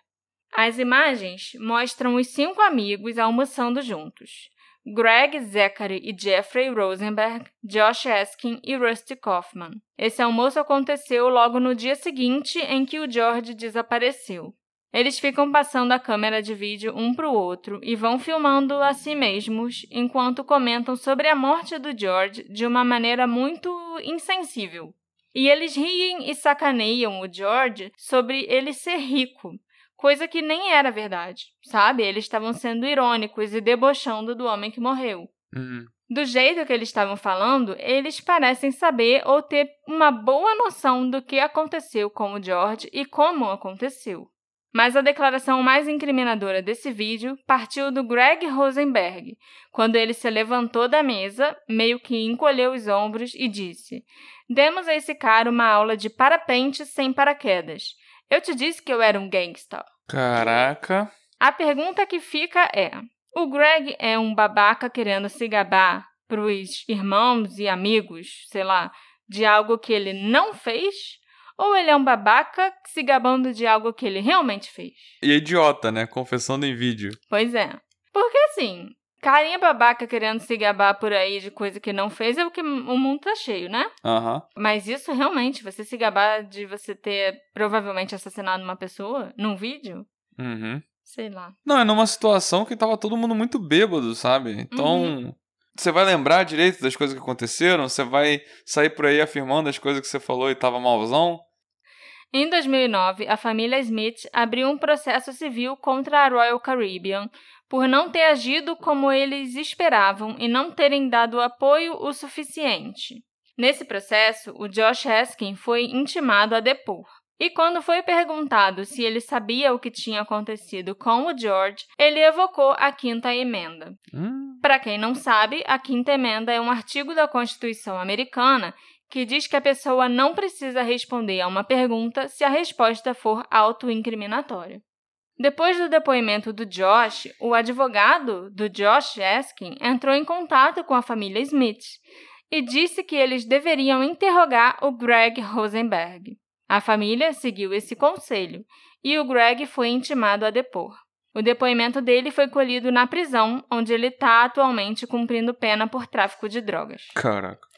A: As imagens mostram os cinco amigos almoçando juntos. Greg, Zachary e Jeffrey Rosenberg, Josh Askin e Rusty Kaufman. Esse almoço aconteceu logo no dia seguinte em que o George desapareceu. Eles ficam passando a câmera de vídeo um para o outro e vão filmando a si mesmos enquanto comentam sobre a morte do George de uma maneira muito insensível. E eles riem e sacaneiam o George sobre ele ser rico, coisa que nem era verdade, sabe? Eles estavam sendo irônicos e debochando do homem que morreu.
B: Uhum.
A: Do jeito que eles estavam falando, eles parecem saber ou ter uma boa noção do que aconteceu com o George e como aconteceu. Mas a declaração mais incriminadora desse vídeo partiu do Greg Rosenberg, quando ele se levantou da mesa, meio que encolheu os ombros e disse: Demos a esse cara uma aula de parapente sem paraquedas. Eu te disse que eu era um gangsta.
B: Caraca.
A: A pergunta que fica é: O Greg é um babaca querendo se gabar pros irmãos e amigos, sei lá, de algo que ele não fez? Ou ele é um babaca se gabando de algo que ele realmente fez?
B: E idiota, né? Confessando em vídeo.
A: Pois é. Porque assim, carinha babaca querendo se gabar por aí de coisa que não fez é o que o mundo tá cheio, né?
B: Aham. Uhum.
A: Mas isso realmente, você se gabar de você ter provavelmente assassinado uma pessoa num vídeo?
B: Uhum.
A: Sei lá.
B: Não, é numa situação que tava todo mundo muito bêbado, sabe? Então. Uhum. Você vai lembrar direito das coisas que aconteceram? Você vai sair por aí afirmando as coisas que você falou e tava malzão?
A: Em 2009, a família Smith abriu um processo civil contra a Royal Caribbean por não ter agido como eles esperavam e não terem dado apoio o suficiente. Nesse processo, o Josh Haskin foi intimado a depor. E quando foi perguntado se ele sabia o que tinha acontecido com o George, ele evocou a Quinta Emenda.
B: Hum.
A: Para quem não sabe, a Quinta Emenda é um artigo da Constituição americana que diz que a pessoa não precisa responder a uma pergunta se a resposta for autoincriminatória. Depois do depoimento do Josh, o advogado do Josh Eskin entrou em contato com a família Smith e disse que eles deveriam interrogar o Greg Rosenberg. A família seguiu esse conselho e o Greg foi intimado a depor. O depoimento dele foi colhido na prisão, onde ele está atualmente cumprindo pena por tráfico de drogas.
B: Caraca.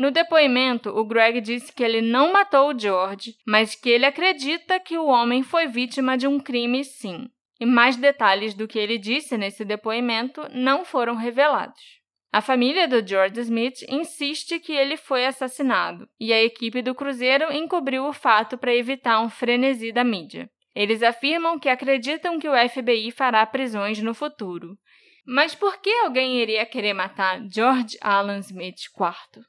A: No depoimento, o Greg disse que ele não matou o George, mas que ele acredita que o homem foi vítima de um crime sim. E mais detalhes do que ele disse nesse depoimento não foram revelados. A família do George Smith insiste que ele foi assassinado, e a equipe do Cruzeiro encobriu o fato para evitar um frenesi da mídia. Eles afirmam que acreditam que o FBI fará prisões no futuro. Mas por que alguém iria querer matar George Alan Smith IV?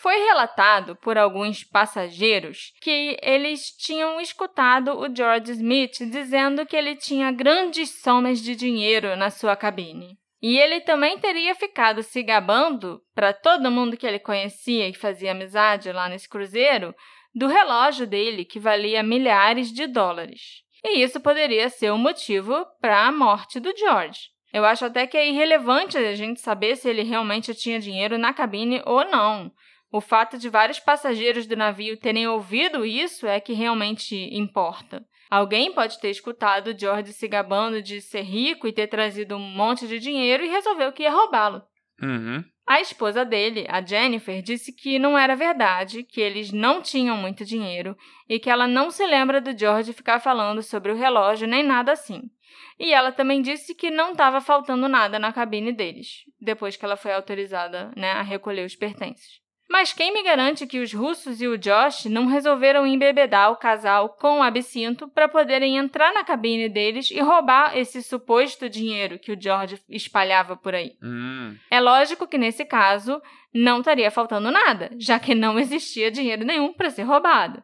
A: Foi relatado por alguns passageiros que eles tinham escutado o George Smith dizendo que ele tinha grandes somas de dinheiro na sua cabine. E ele também teria ficado se gabando para todo mundo que ele conhecia e fazia amizade lá nesse cruzeiro do relógio dele, que valia milhares de dólares. E isso poderia ser o motivo para a morte do George. Eu acho até que é irrelevante a gente saber se ele realmente tinha dinheiro na cabine ou não. O fato de vários passageiros do navio terem ouvido isso é que realmente importa. Alguém pode ter escutado George se gabando de ser rico e ter trazido um monte de dinheiro e resolveu que ia roubá-lo.
B: Uhum.
A: A esposa dele, a Jennifer, disse que não era verdade, que eles não tinham muito dinheiro e que ela não se lembra do George ficar falando sobre o relógio nem nada assim. E ela também disse que não estava faltando nada na cabine deles, depois que ela foi autorizada né, a recolher os pertences. Mas quem me garante que os russos e o Josh não resolveram embebedar o casal com o absinto para poderem entrar na cabine deles e roubar esse suposto dinheiro que o George espalhava por aí?
B: Hum.
A: É lógico que nesse caso não estaria faltando nada, já que não existia dinheiro nenhum para ser roubado.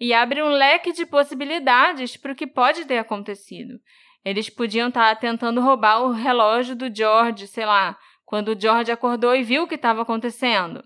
A: E abre um leque de possibilidades para o que pode ter acontecido. Eles podiam estar tá tentando roubar o relógio do George, sei lá, quando o George acordou e viu o que estava acontecendo.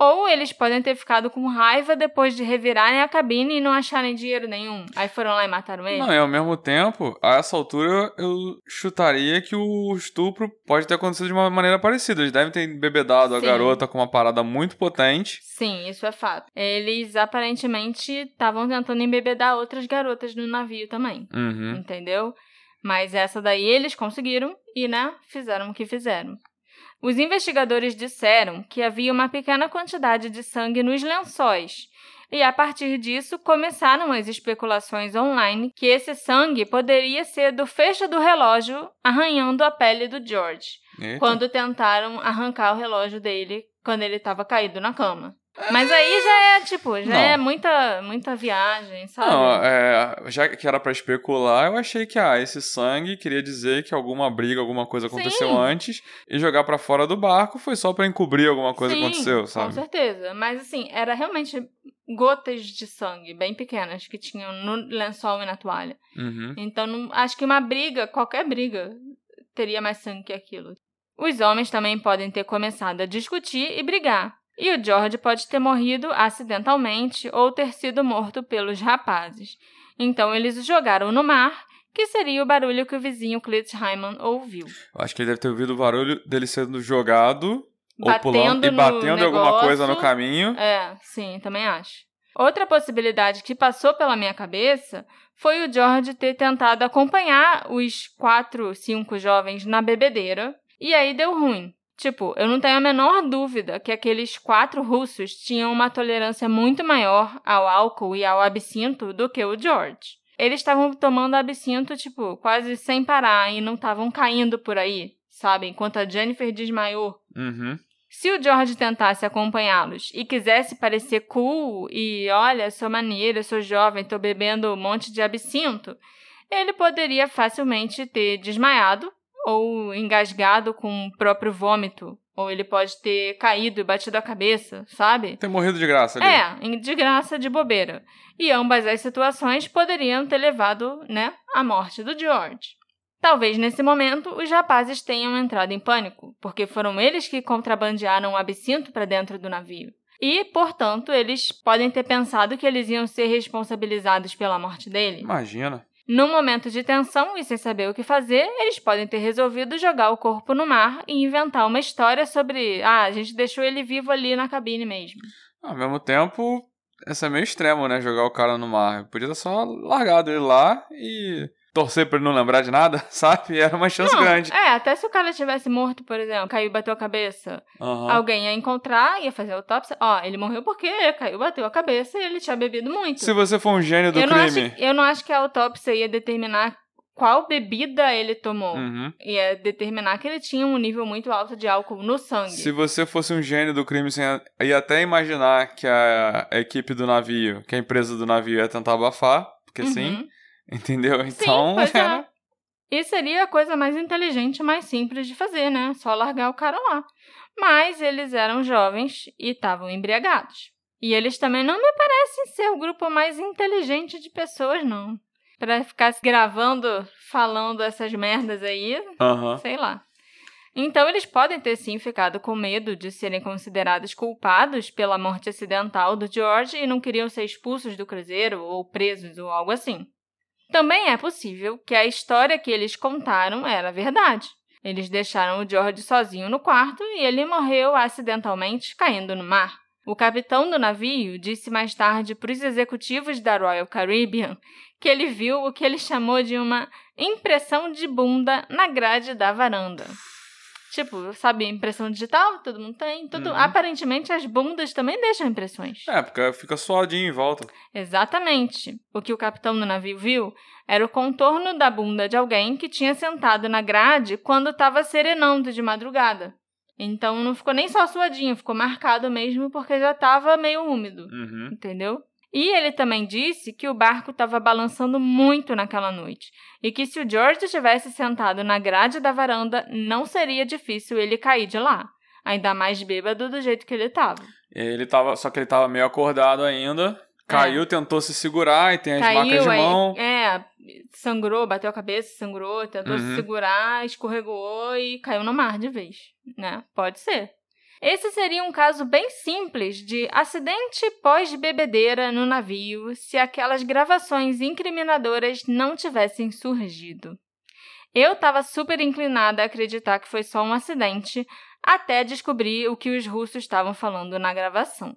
A: Ou eles podem ter ficado com raiva depois de revirarem a cabine e não acharem dinheiro nenhum. Aí foram lá e mataram ele?
B: Não, e ao mesmo tempo, a essa altura eu chutaria que o estupro pode ter acontecido de uma maneira parecida. Eles devem ter bebedado Sim. a garota com uma parada muito potente.
A: Sim, isso é fato. Eles aparentemente estavam tentando embebedar outras garotas no navio também.
B: Uhum.
A: Entendeu? Mas essa daí eles conseguiram e, né, fizeram o que fizeram. Os investigadores disseram que havia uma pequena quantidade de sangue nos lençóis, e a partir disso começaram as especulações online que esse sangue poderia ser do fecho do relógio arranhando a pele do George,
B: Eita.
A: quando tentaram arrancar o relógio dele quando ele estava caído na cama. Mas aí já é, tipo, já não. é muita, muita viagem, sabe?
B: Não, é, já que era para especular, eu achei que, ah, esse sangue queria dizer que alguma briga, alguma coisa aconteceu Sim. antes, e jogar para fora do barco foi só para encobrir alguma coisa
A: Sim,
B: que aconteceu, sabe?
A: com certeza. Mas, assim, era realmente gotas de sangue bem pequenas que tinham no lençol e na toalha.
B: Uhum.
A: Então, não, acho que uma briga, qualquer briga, teria mais sangue que aquilo. Os homens também podem ter começado a discutir e brigar. E o George pode ter morrido acidentalmente ou ter sido morto pelos rapazes. Então eles o jogaram no mar que seria o barulho que o vizinho Clit Hyman ouviu.
B: Eu acho que ele deve ter ouvido o barulho dele sendo jogado ou
A: Batendo
B: pulando e batendo alguma coisa no caminho.
A: É, sim, também acho. Outra possibilidade que passou pela minha cabeça foi o George ter tentado acompanhar os quatro, cinco jovens na bebedeira e aí deu ruim. Tipo, eu não tenho a menor dúvida que aqueles quatro russos tinham uma tolerância muito maior ao álcool e ao absinto do que o George. Eles estavam tomando absinto, tipo, quase sem parar e não estavam caindo por aí, sabe? Enquanto a Jennifer desmaiou.
B: Uhum.
A: Se o George tentasse acompanhá-los e quisesse parecer cool e olha, sou maneiro, sou jovem, tô bebendo um monte de absinto, ele poderia facilmente ter desmaiado ou engasgado com o próprio vômito, ou ele pode ter caído e batido a cabeça, sabe?
B: Ter morrido de graça ali.
A: É, de graça, de bobeira. E ambas as situações poderiam ter levado, né, à morte do George. Talvez nesse momento os rapazes tenham entrado em pânico, porque foram eles que contrabandearam o absinto para dentro do navio. E, portanto, eles podem ter pensado que eles iam ser responsabilizados pela morte dele.
B: Imagina.
A: No momento de tensão e sem saber o que fazer, eles podem ter resolvido jogar o corpo no mar e inventar uma história sobre, ah, a gente deixou ele vivo ali na cabine mesmo.
B: Ao mesmo tempo, essa é meio extremo, né? Jogar o cara no mar. Podia ter só largado ele lá e torcer pra ele não lembrar de nada, sabe? Era uma chance
A: Não,
B: grande.
A: É, até se o cara tivesse morto, por exemplo, caiu e bateu a cabeça,
B: Aham.
A: alguém ia encontrar, ia fazer a autópsia. Ó, ele morreu porque caiu, bateu a cabeça e ele tinha bebido muito.
B: Se você for um gênio do
A: eu, não acho,
B: crime.
A: eu não acho que a autópsia ia determinar qual bebida ele tomou.
B: Uhum.
A: Ia determinar que ele tinha um nível muito alto de álcool no sangue.
B: Se você fosse um gênio do crime, você ia até imaginar que a, equipe do navio, que a empresa do navio ia tentar abafar, porque sim,
A: Uhum.
B: entendeu?
A: Sim,
B: Então,
A: pois
B: era-
A: é. E seria a coisa mais inteligente, mais simples de fazer, né? Só largar o cara lá. Mas eles eram jovens e estavam embriagados. E eles também não me parecem ser o grupo mais inteligente de pessoas, não. Pra ficar se gravando, falando essas merdas aí,
B: Aham.
A: sei lá. Então eles podem ter sim ficado com medo de serem considerados culpados pela morte acidental do George e não queriam ser expulsos do cruzeiro ou presos ou algo assim. Também é possível que a história que eles contaram era verdade. Eles deixaram o George sozinho no quarto e ele morreu acidentalmente caindo no mar. O capitão do navio disse mais tarde para os executivos da Royal Caribbean que ele viu o que ele chamou de uma impressão de bunda na grade da varanda. Tipo, sabe, impressão digital? Todo mundo tem. Tudo...
B: Uhum.
A: Aparentemente, as bundas também deixam impressões.
B: É, porque fica suadinho em volta.
A: Exatamente. O que o capitão do navio viu era o contorno da bunda de alguém que tinha sentado na grade quando estava serenando de madrugada. Então não ficou nem só suadinho, ficou marcado mesmo porque já estava meio úmido,
B: Uhum.
A: entendeu? E ele também disse que o barco estava balançando muito naquela noite e que se o George tivesse sentado na grade da varanda, não seria difícil ele cair de lá, ainda mais bêbado do jeito que ele estava.
B: Ele tava. Só que ele tava meio acordado ainda. Caiu, tentou se segurar e tem as marcas de
A: É. Caiu, aí,
B: mão.
A: é, sangrou, bateu a cabeça, sangrou, tentou se
B: Uhum.
A: segurar, escorregou e caiu no mar de vez, né? Pode ser. Esse seria um caso bem simples de acidente pós-bebedeira no navio se aquelas gravações incriminadoras não tivessem surgido. Eu estava super inclinada a acreditar que foi só um acidente até descobrir o que os russos estavam falando na gravação.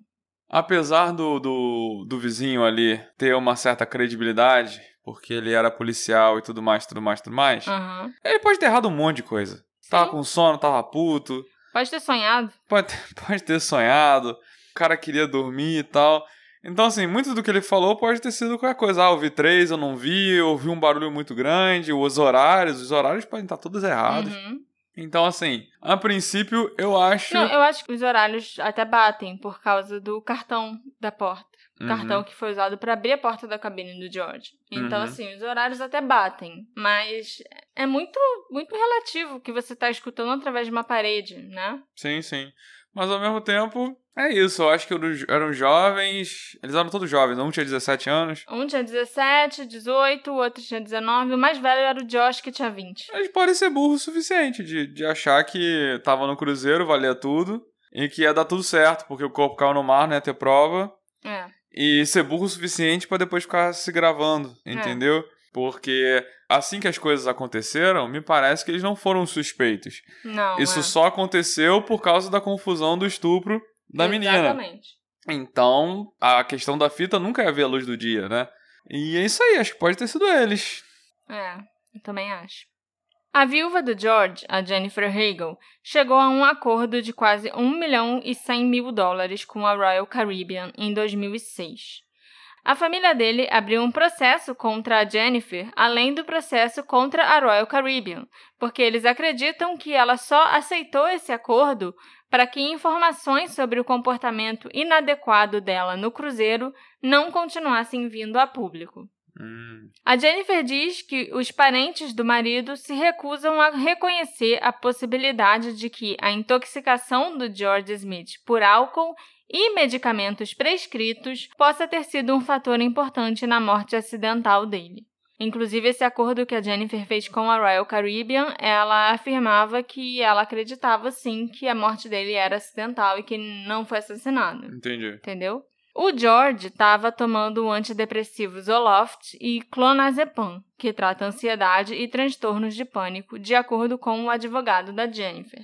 B: Apesar do, do, do vizinho ali ter uma certa credibilidade, porque ele era policial e tudo mais, tudo mais, tudo mais,
A: Aham.
B: ele pode ter errado um monte de coisa. Tava
A: Sim.
B: com sono, tava puto,
A: Pode ter sonhado.
B: pode, pode ter sonhado, o cara queria dormir e tal. Então, assim, muito do que ele falou pode ter sido qualquer coisa. Ah, eu vi três, eu não vi, eu ouvi um barulho muito grande, os horários, os horários podem estar todos errados.
A: Uhum.
B: Então, assim, a princípio, eu acho.
A: Não, eu acho que os horários até batem por causa do cartão da porta. O
B: Uhum.
A: cartão que foi usado para abrir a porta da cabine do George. Então,
B: Uhum.
A: assim, os horários até batem. Mas é muito, muito relativo que você tá escutando através de uma parede, né?
B: Sim, sim. Mas ao mesmo tempo, é isso. Eu acho que eram jovens. Eles eram todos jovens. Um tinha 17 anos.
A: Um tinha 17, 18, o outro tinha 19. O mais velho era o Josh, que tinha 20.
B: Eles podem ser burros o suficiente de, de achar que tava no cruzeiro, valia tudo. E que ia dar tudo certo, porque o corpo caiu no mar, ia ter prova.
A: É.
B: E ser burro o suficiente pra depois ficar se gravando, entendeu? Porque assim que as coisas aconteceram, me parece que eles não foram suspeitos.
A: Não.
B: Isso
A: é.
B: só aconteceu por causa da confusão do estupro da menina.
A: Exatamente.
B: Então, a questão da fita nunca ia ver a luz do dia, né? E é isso aí, acho que pode ter sido eles.
A: É, eu também acho. A viúva do George, a Jennifer Hagel, chegou a um acordo de quase 1 milhão e 100 mil dólares com a Royal Caribbean em 2006. A família dele abriu um processo contra a Jennifer, além do processo contra a Royal Caribbean, porque eles acreditam que ela só aceitou esse acordo para que informações sobre o comportamento inadequado dela no cruzeiro não continuassem vindo a público.
B: Hum,
A: A Jennifer diz que os parentes do marido se recusam a reconhecer a possibilidade de que a intoxicação do George Smith por álcool e medicamentos prescritos possa ter sido um fator importante na morte acidental dele. Inclusive, esse acordo que a Jennifer fez com a Royal Caribbean, ela afirmava que ela acreditava sim que a morte dele era acidental e que não foi assassinado
B: entendi.
A: entendeu? O George estava tomando o antidepressivo Zoloft e clonazepam, que trata ansiedade e transtornos de pânico, de acordo com o advogado da Jennifer.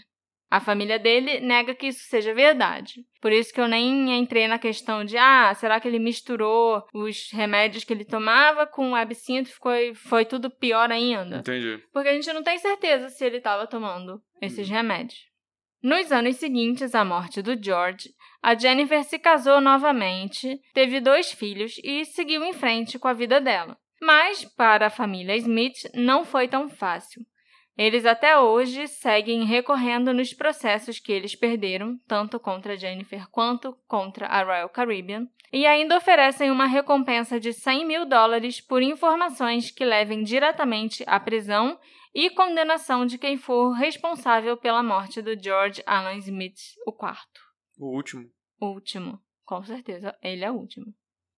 A: A família dele nega que isso seja verdade. Por isso que eu nem entrei na questão de, ah, será que ele misturou os remédios que ele tomava com o absinto e ficou, foi tudo pior ainda?
B: Entendi.
A: Porque a gente não tem certeza se ele estava tomando esses remédios. Nos anos seguintes à morte do George, a Jennifer se casou novamente, teve dois filhos e seguiu em frente com a vida dela. Mas, para a família Smith, não foi tão fácil. Eles até hoje seguem recorrendo nos processos que eles perderam, tanto contra Jennifer quanto contra a Royal Caribbean, e ainda oferecem uma recompensa de 100 mil dólares por informações que levem diretamente à prisão e condenação de quem for responsável pela morte do George Alan Smith, o quarto.
B: O último.
A: Último. Com certeza, ele é o último.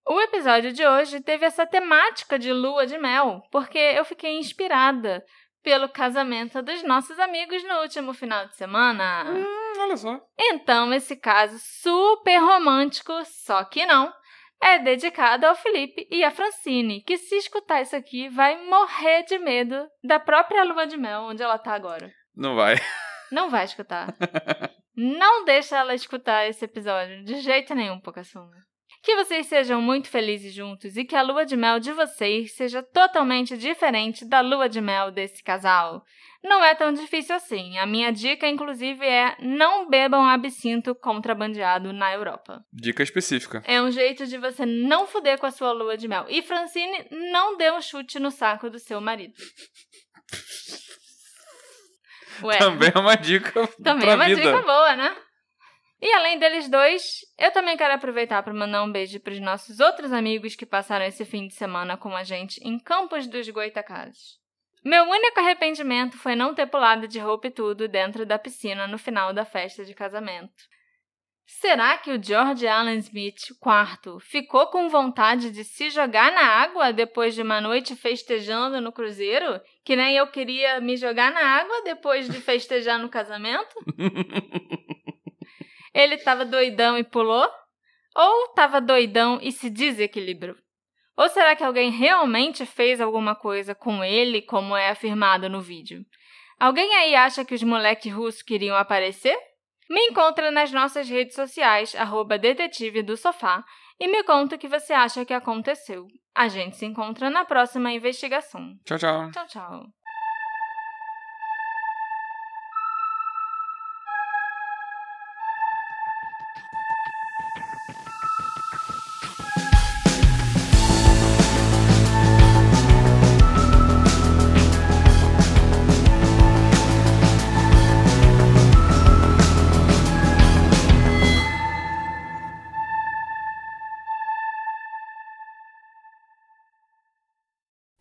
A: O episódio de hoje teve essa temática de lua de mel, porque eu fiquei inspirada pelo casamento dos nossos amigos no último final de semana.
B: Hum, olha só.
A: Então, esse caso super romântico, só que não, é dedicado ao Felipe e à Francine, que se escutar isso aqui vai morrer de medo da própria lua de mel onde ela tá agora.
B: Não vai.
A: Não vai escutar. Não deixa ela escutar esse episódio de jeito nenhum, Pocassunga. Que vocês sejam muito felizes juntos e que a lua de mel de vocês seja totalmente diferente da lua de mel desse casal. Não é tão difícil assim. A minha dica, inclusive, é não bebam absinto contrabandeado na Europa.
B: Dica específica.
A: É um jeito de você não fuder com a sua lua de mel. E Francine, não dê um chute no saco do seu marido. Ué,
B: Também é uma dica
A: também é uma
B: vida.
A: dica boa, né? E além deles dois, eu também quero aproveitar para mandar um beijo para os nossos outros amigos que passaram esse fim de semana com a gente em Campos dos Goitacazes. Meu único arrependimento foi não ter pulado de roupa e tudo dentro da piscina no final da festa de casamento. Será que o George Allen Smith, quarto, ficou com vontade de se jogar na água depois de uma noite festejando no cruzeiro? Que nem eu queria me jogar na água depois de festejar no casamento? Ele estava doidão e pulou? Ou estava doidão e se desequilibrou? Ou será que alguém realmente fez alguma coisa com ele, como é afirmado no vídeo? Alguém aí acha que os moleques russos queriam aparecer? Me encontra nas nossas redes sociais, arroba detetive do sofá, e me conta o que você acha que aconteceu. A gente se encontra na próxima investigação.
B: Tchau, tchau.
A: Tchau, tchau.